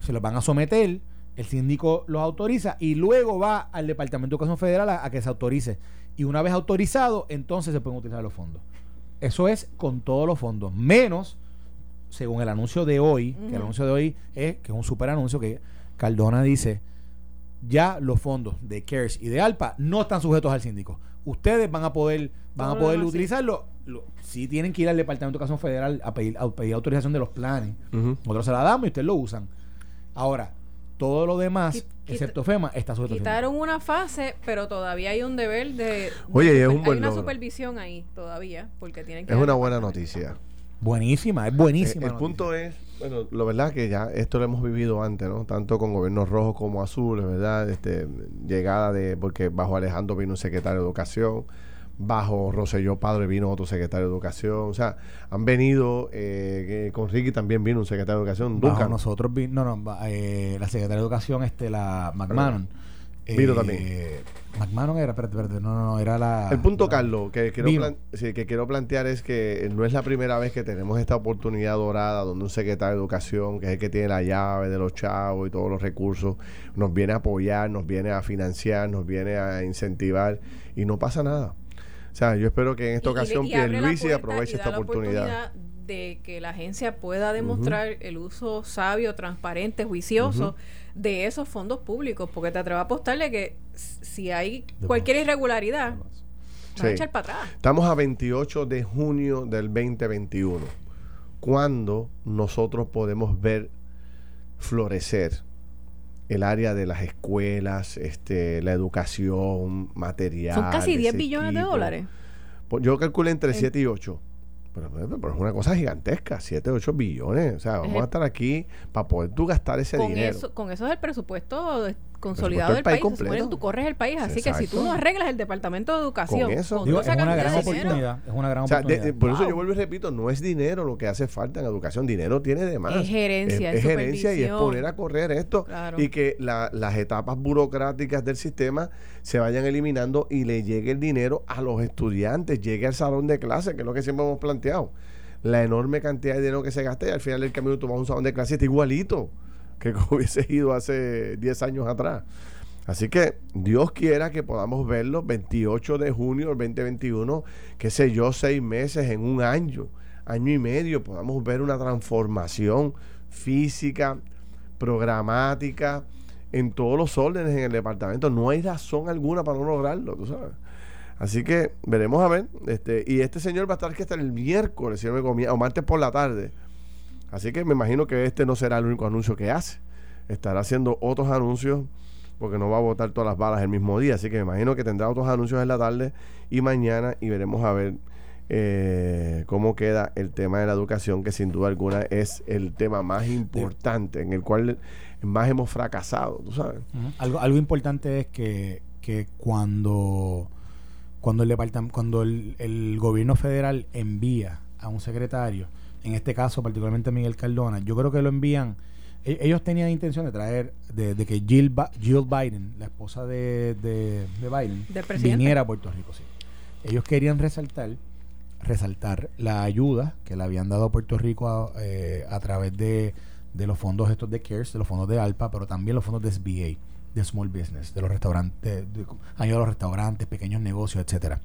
Se los van a someter, el síndico los autoriza y luego va al Departamento de Educación Federal a, a que se autorice. Y una vez autorizado, entonces se pueden utilizar los fondos. Eso es con todos los fondos, menos, según el anuncio de hoy, que el anuncio de hoy es que es un super anuncio que Cardona dice, ya los fondos de CARES y de ALPA no están sujetos al síndico. Ustedes van a poder, van Todo a poder utilizarlo. Lo, sí tienen que ir al Departamento de Educación Federal a pedir, a pedir autorización de los planes. Nosotros se la damos y ustedes lo usan. Ahora, todo lo demás, Quit- excepto FEMA, está sujeto. Quitaron una fase, pero todavía hay un deber de. Oye, es un buen Hay una supervisión ahí todavía, porque tienen que. Es una el buena noticia. Buenísima, es Eh, buenísima. el noticia. punto es, bueno, lo verdad que ya esto lo hemos vivido antes, ¿no? Tanto con gobiernos rojos como azules, ¿verdad? Este, llegada de, porque bajo Alejandro vino un secretario de Educación, bajo Roselló Padre vino otro secretario de Educación, o sea, han venido, eh, que con Ricky también vino un secretario de Educación, Bajo Duncan. nosotros, vi- no, no, eh, la secretaria de Educación, este, la McMahon. Vino Eh, también. McMahon era, espérate, espérate, no, no, era la. El punto, la- Carlos, que quiero, Vino. sí, que quiero plantear es que no es la primera vez que tenemos esta oportunidad dorada donde un secretario de educación, que es el que tiene la llave de los chavos y todos los recursos, nos viene a apoyar, nos viene a financiar, nos viene a incentivar y no pasa nada. O sea, yo espero que en esta Y- y ocasión y la Pierluisi aproveche y esta la oportunidad. de que la agencia pueda demostrar el uso sabio, transparente, juicioso de esos fondos públicos, porque te atrevo a apostarle que si hay cualquier irregularidad, van Sí. a echar para atrás. Estamos a 28 de junio del 2021. ¿Cuándo nosotros podemos ver florecer el área de las escuelas, este, la educación, material? Son casi 10 ese billones de dólares. Pues yo calculé entre En- 7 y 8. Pero, pero- es una cosa gigantesca, 7, 8 billones. O sea, vamos el- a estar aquí para poder tú gastar ese Con dinero. eso, con eso es el presupuesto consolidado del país país. Supone tú corres el país. Así que si tú no arreglas el Departamento de Educación Con eso. Digo, es esa una gran de dinero, oportunidad. Es una gran O sea, de- oportunidad. de- por eso yo vuelvo y repito, no es dinero lo que hace falta en educación, dinero tiene de más. Es gerencia, es, es gerencia y es poner a correr esto Claro. y que la- las etapas burocráticas del sistema se vayan eliminando y le llegue el dinero a los estudiantes, llegue al salón de clase, que es lo que siempre hemos planteado. La enorme cantidad de dinero que se gasta y al final del camino tú vas a un salón de clase y está igualito que hubiese ido hace 10 años atrás. Así que Dios quiera que podamos verlo 28 de junio del 2021, qué sé yo, seis meses en un año, año y medio, podamos ver una transformación física, programática, en todos los órdenes en el departamento. No hay razón alguna para no lograrlo, tú sabes. Así que veremos a ver. Este, y este señor va a estar aquí hasta el miércoles, si no me comía, o martes por la tarde. Así que me imagino que este no será el único anuncio que hace. Estará haciendo otros anuncios porque no va a botar todas las balas el mismo día. Así que me imagino que tendrá otros anuncios en la tarde y mañana y veremos a ver eh, cómo queda el tema de la educación, que sin duda alguna es el tema más importante, en el cual más hemos fracasado, tú sabes. algo, algo importante es que, que cuando, cuando, el, cuando el, gobierno federal envía a un secretario, en este caso particularmente Miguel Cardona, yo creo que lo envían e, ellos tenían intención de traer, de, que Jill, Jill Biden, la esposa de, de, Biden, viniera a Puerto Rico. Sí. Ellos querían resaltar resaltar la ayuda que le habían dado a Puerto Rico a, eh, través de, los fondos estos de CARES, de los fondos de ALPA, pero también los fondos de SBA, de Small Business, de los restaurantes, de, ayuda a los restaurantes, pequeños negocios, etcétera.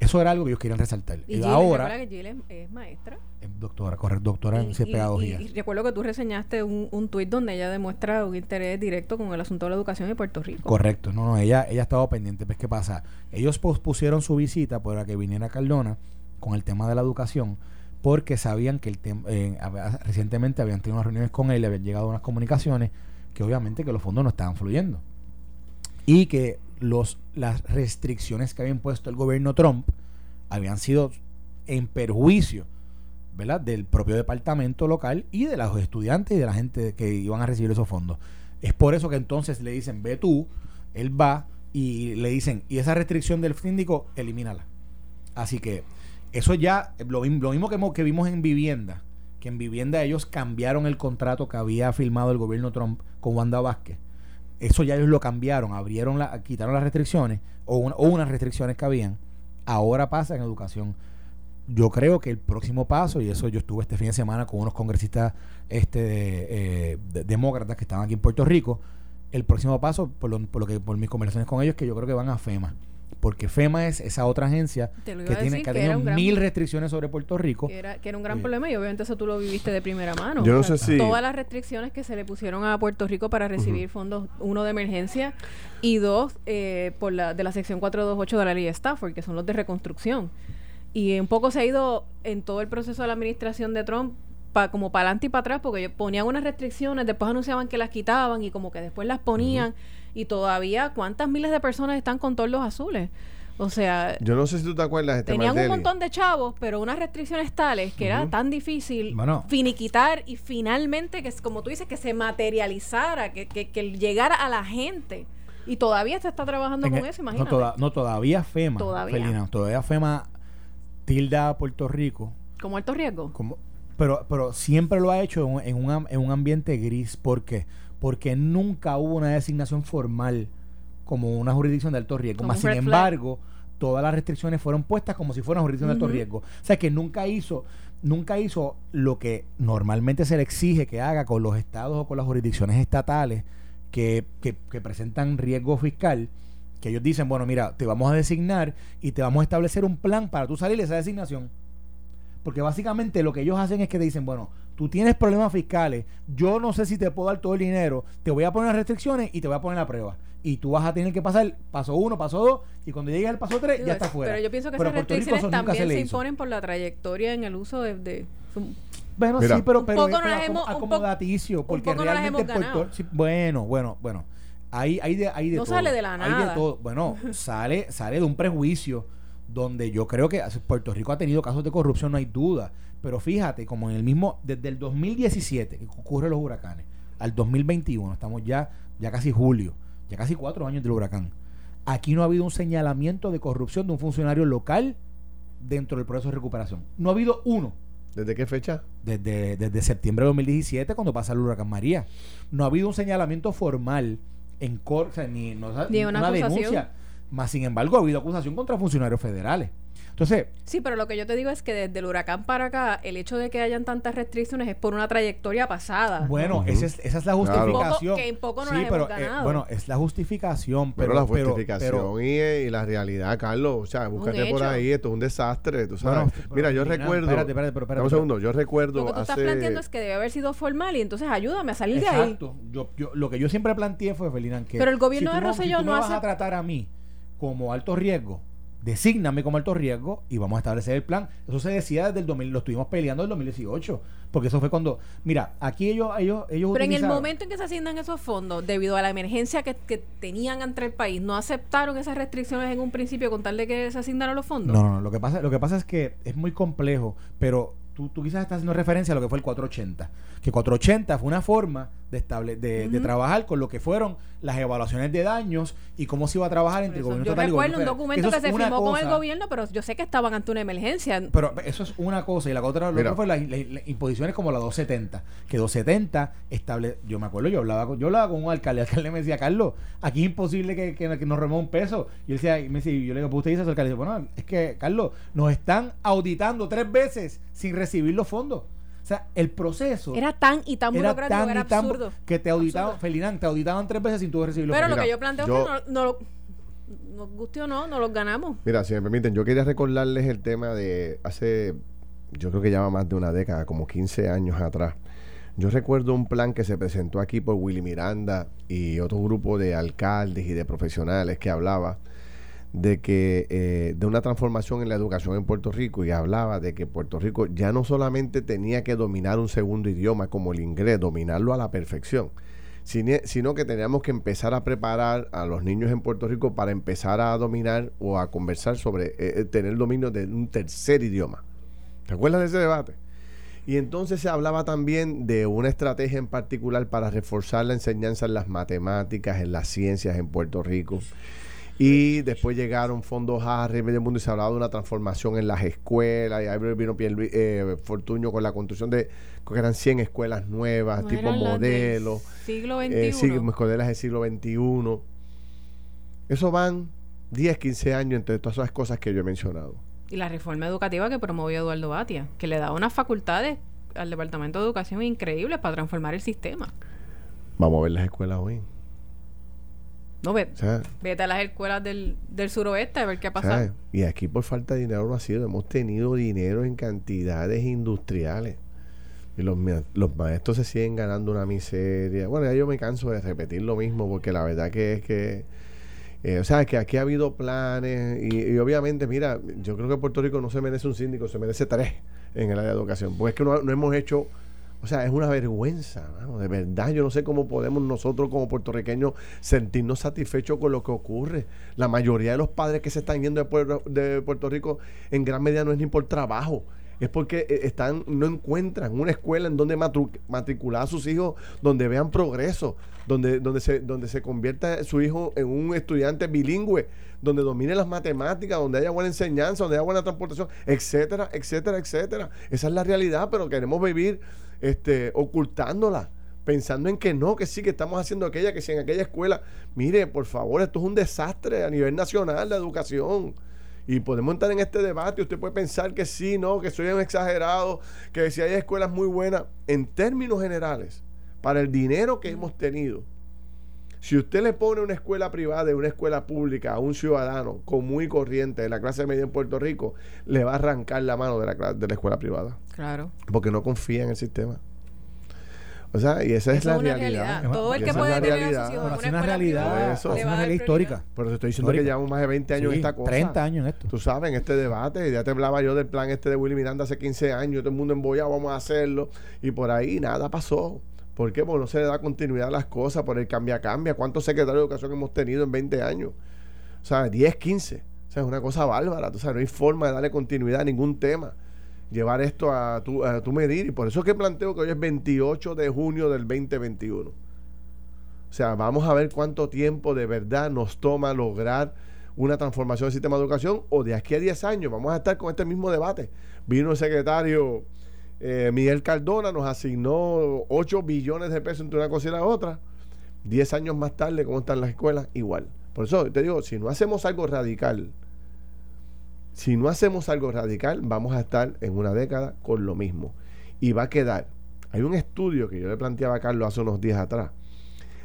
Eso era algo que ellos querían resaltar. Y, ahora. que Jill es, maestra. doctora, correcto, doctora en pedagogía. Y, recuerdo que tú reseñaste un, un tuit donde ella demuestra un interés directo con el asunto de la educación en Puerto Rico. Correcto, no, no, ella, ella ha estado pendiente. ¿Ves qué pasa? Ellos pospusieron su visita para que viniera Cardona con el tema de la educación porque sabían que el tema eh, recientemente habían tenido unas reuniones con él, le habían llegado unas comunicaciones que obviamente que los fondos no estaban fluyendo y que los las restricciones que había impuesto el gobierno Trump habían sido en perjuicio ¿verdad? del propio departamento local y de los estudiantes y de la gente que iban a recibir esos fondos. Es por eso que entonces le dicen, ve tú, él va y le dicen, y esa restricción del síndico, elimínala. Así que eso ya, lo, mismo que, que vimos en vivienda, que en vivienda ellos cambiaron el contrato que había firmado el gobierno Trump con Wanda Vázquez. Eso ya ellos lo cambiaron, abrieron la, quitaron las restricciones o, unas restricciones que habían. Ahora pasa en educación. Yo creo que el próximo paso, y eso yo estuve este fin de semana con unos congresistas este, eh, demócratas que estaban aquí en Puerto Rico, el próximo paso, por lo, por lo que por mis conversaciones con ellos, que yo creo que van a FEMA porque FEMA es esa otra agencia que tiene que tener mil restricciones sobre Puerto Rico. Que era, que era un gran problema y obviamente eso tú lo viviste de primera mano. Yo no sé si... Todas las restricciones que se le pusieron a Puerto Rico para recibir fondos, uno de emergencia y dos eh, por la, de la sección 428 de la ley de Stafford, que son los de reconstrucción. Y un poco se ha ido en todo el proceso de la administración de Trump pa, como para adelante y para atrás, porque ponían unas restricciones, después anunciaban que las quitaban y como que después las ponían y todavía cuántas miles de personas están con tordos azules. O sea, yo no sé si tú te acuerdas. Este tenían un montón de chavos, pero unas restricciones tales que era tan difícil finiquitar y finalmente, que como tú dices, que se materializara, que, que, que llegara a la gente. Y todavía se está trabajando con eso, imagínate. No, todavía FEMA. Todavía. todavía FEMA tilda a Puerto Rico. ¿Como alto riesgo? Como, pero, pero siempre lo ha hecho en, un, en un ambiente gris. ¿Por qué? Porque nunca hubo una designación formal como una jurisdicción de alto riesgo. Más sin embargo, todas las restricciones fueron puestas como si fuera una jurisdicción de alto riesgo. O sea que nunca hizo, nunca hizo lo que normalmente se le exige que haga con los estados o con las jurisdicciones estatales que, que, que presentan riesgo fiscal que ellos dicen, bueno, mira, te vamos a designar y te vamos a establecer un plan para tú salir de esa designación. Porque básicamente lo que ellos hacen es que te dicen, bueno, tú tienes problemas fiscales, yo no sé si te puedo dar todo el dinero, te voy a poner restricciones y te voy a poner la prueba. Y tú vas a tener que pasar paso uno, paso dos, y cuando llegue al paso tres, ya está fuera. Pero yo pienso que esas restricciones también se, imponen por la trayectoria en el uso de... bueno, sí, pero, pero, es acomodaticio, porque realmente Puerto, bueno, bueno, bueno. Hay, hay de, hay de no sale de la nada. Hay de todo. Bueno, sale, sale de un prejuicio donde yo creo que Puerto Rico ha tenido casos de corrupción, no hay duda. Pero fíjate, como en el mismo, desde el 2017 que ocurren los huracanes, al 2021, estamos ya, ya casi julio, ya casi cuatro años del huracán. Aquí no ha habido un señalamiento de corrupción de un funcionario local dentro del proceso de recuperación. No ha habido uno. ¿Desde qué fecha? Desde, desde septiembre de 2017, cuando pasa el huracán María. No ha habido un señalamiento formal en corte, ni, no, una denuncia más sin embargo, ha habido acusación contra funcionarios federales. Entonces. Sí, pero lo que yo te digo es que desde el huracán para acá, el hecho de que hayan tantas restricciones es por una trayectoria pasada. Bueno, esa, es, esa, es, la justificación. que poco no sí, pero, eh, bueno, es la justificación. Pero, la justificación y, la realidad, Carlos. O sea, búscate por ahí, esto es un desastre. Tú sabes. Mira, yo recuerdo. Espérate, espérate, pero espérate. Un segundo, yo recuerdo. Lo que tú estás planteando es que debe haber sido formal y entonces ayúdame a salir de ahí. Exacto. Yo, yo, lo que yo siempre planteé fue, Felina, que. Pero el gobierno de Rosselló no hace. vas a tratar a mí como alto riesgo, Desígname como alto riesgo y vamos a establecer el plan. Eso se decía desde el 2000, lo estuvimos peleando el 2018, porque eso fue cuando, mira, aquí ellos ellos ellos Pero en el momento en que se asignan esos fondos, debido a la emergencia que, que tenían entre el país, ¿no aceptaron esas restricciones en un principio con tal de que se asignaran los fondos? No, no, no, lo que pasa lo que pasa es que es muy complejo, pero tú, tú quizás estás haciendo referencia a lo que fue el 480, que 480 fue una forma de, estable, de, de trabajar con lo que fueron las evaluaciones de daños y cómo se iba a trabajar entre gobierno Yo recuerdo un documento que, se firmó con el gobierno, pero yo sé que estaban ante una emergencia. Pero eso es una cosa y la otra lo fue las, imposiciones como la 270, que 270 estable, yo me acuerdo, yo hablaba con, yo hablaba con un alcalde, el alcalde me decía, "Carlos, aquí es imposible que, que, nos remove un peso." Y él decía, y me decía, yo le digo, "¿Pues usted dice eso?" alcalde "Bueno, es que Carlos, nos están auditando tres veces sin recibir los fondos." O sea, el proceso. Era tan y tan burocrático era, absurdo. que te auditaban, te auditaban tres veces sin tú recibir los Pero lo que yo planteo es que no, no nos guste o no, no los ganamos. Mira, si me permiten, yo quería recordarles el tema de hace, yo creo que ya va más de una década, como 15 años atrás. Yo recuerdo un plan que se presentó aquí por Willy Miranda y otro grupo de alcaldes y de profesionales que hablaba de que eh, de una transformación en la educación en Puerto Rico y hablaba de que Puerto Rico ya no solamente tenía que dominar un segundo idioma como el inglés, dominarlo a la perfección, sino que teníamos que empezar a preparar a los niños en Puerto Rico para empezar a dominar o a conversar sobre eh, eh, tener dominio de un tercer idioma. ¿Te acuerdas de ese debate? Y entonces se hablaba también de una estrategia en particular para reforzar la enseñanza en las matemáticas, en las ciencias en Puerto Rico. Y después llegaron fondos Harry, medio mundo, y se hablaba de una transformación en las escuelas. Y ahí vino Pierre eh, Fortuño con la construcción de, que eran 100 escuelas nuevas, tipo modelo. Siglo XXI. Eh, sí, escuelas del siglo XXI. Eso van 10, 15 años entre todas esas cosas que yo he mencionado. Y la reforma educativa que promovió Eduardo Batia, que le da unas facultades al Departamento de Educación increíbles para transformar el sistema. Vamos a ver las escuelas hoy. No, ve, vete a las escuelas del, suroeste a ver qué ha pasado. Y aquí por falta de dinero no ha sido. Hemos tenido dinero en cantidades industriales. Y los, los maestros se siguen ganando una miseria. Bueno, ya yo me canso de repetir lo mismo porque la verdad que es que... Eh, o sea, que aquí ha habido planes y, obviamente, mira, yo creo que Puerto Rico no se merece un síndico, se merece tres en el área de educación. Porque es que no hemos hecho o sea, es una vergüenza, de verdad. Yo no sé cómo podemos nosotros como puertorriqueños sentirnos satisfechos con lo que ocurre. La mayoría de los padres que se están yendo de Puerto, de Puerto Rico en gran medida no es ni por trabajo, es porque eh, están no encuentran una escuela en donde matricular a sus hijos, donde vean progreso, donde, donde, se, donde se convierta su hijo en un estudiante bilingüe, donde domine las matemáticas, donde haya buena enseñanza, donde haya buena transportación, etcétera, etcétera, etcétera. Esa es la realidad, pero queremos vivir este, ocultándola, pensando en que no, que sí, que estamos haciendo aquella, que si en aquella escuela, mire, por favor, esto es un desastre a nivel nacional la educación. Y podemos entrar en este debate. Usted puede pensar que sí, no, que soy un exagerado, que si hay escuelas muy buenas. En términos generales, para el dinero que hemos tenido, si usted le pone una escuela privada y una escuela pública a un ciudadano común y corriente de la clase media en Puerto Rico, le va a arrancar la mano de la, de la escuela privada. Claro. Porque no confía en el sistema. O sea, y esa es la realidad. Todo el que puede tener a sus hijos es una realidad. Eso. Es una realidad histórica. Pero te estoy diciendo que llevamos más de 20 años en esta cosa. 30 años en esto. Tú sabes, en este debate, ya te hablaba yo del plan este de Willy Miranda hace 15 años, todo el mundo embollado, vamos a hacerlo. Y por ahí nada pasó. ¿Por qué? Porque no se le da continuidad a las cosas, por el cambia-cambia. ¿Cuántos secretarios de educación hemos tenido en 20 años? O sea, 10, 15. O sea, es una cosa bárbara. O sea, no hay forma de darle continuidad a ningún tema. Llevar esto a tu, a tu medir. Y por eso es que planteo que hoy es 28 de junio del 2021. O sea, vamos a ver cuánto tiempo de verdad nos toma lograr una transformación del sistema de educación o de aquí a 10 años vamos a estar con este mismo debate. Vino el secretario eh, Miguel Cardona nos asignó 8 billones de pesos entre una cosa y la otra. 10 años más tarde, ¿cómo están las escuelas? Igual. Por eso te digo, si no hacemos algo radical, si no hacemos algo radical, vamos a estar en una década con lo mismo. Y va a quedar. Hay un estudio que yo le planteaba a Carlos hace unos días atrás.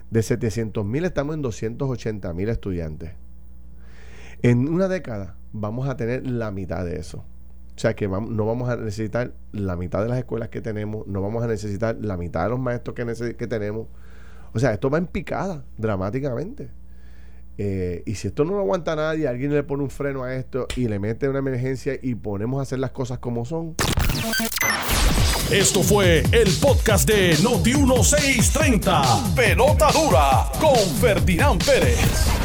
De 700 mil estamos en 280 mil estudiantes. En una década vamos a tener la mitad de eso. O sea que no vamos a necesitar la mitad de las escuelas que tenemos, no vamos a necesitar la mitad de los maestros que, tenemos. O sea, esto va en picada dramáticamente. Eh, y si esto no lo aguanta nadie, alguien le pone un freno a esto y le mete una emergencia y ponemos a hacer las cosas como son. Esto fue el podcast de Noti1630. Pelota dura con Ferdinand Pérez.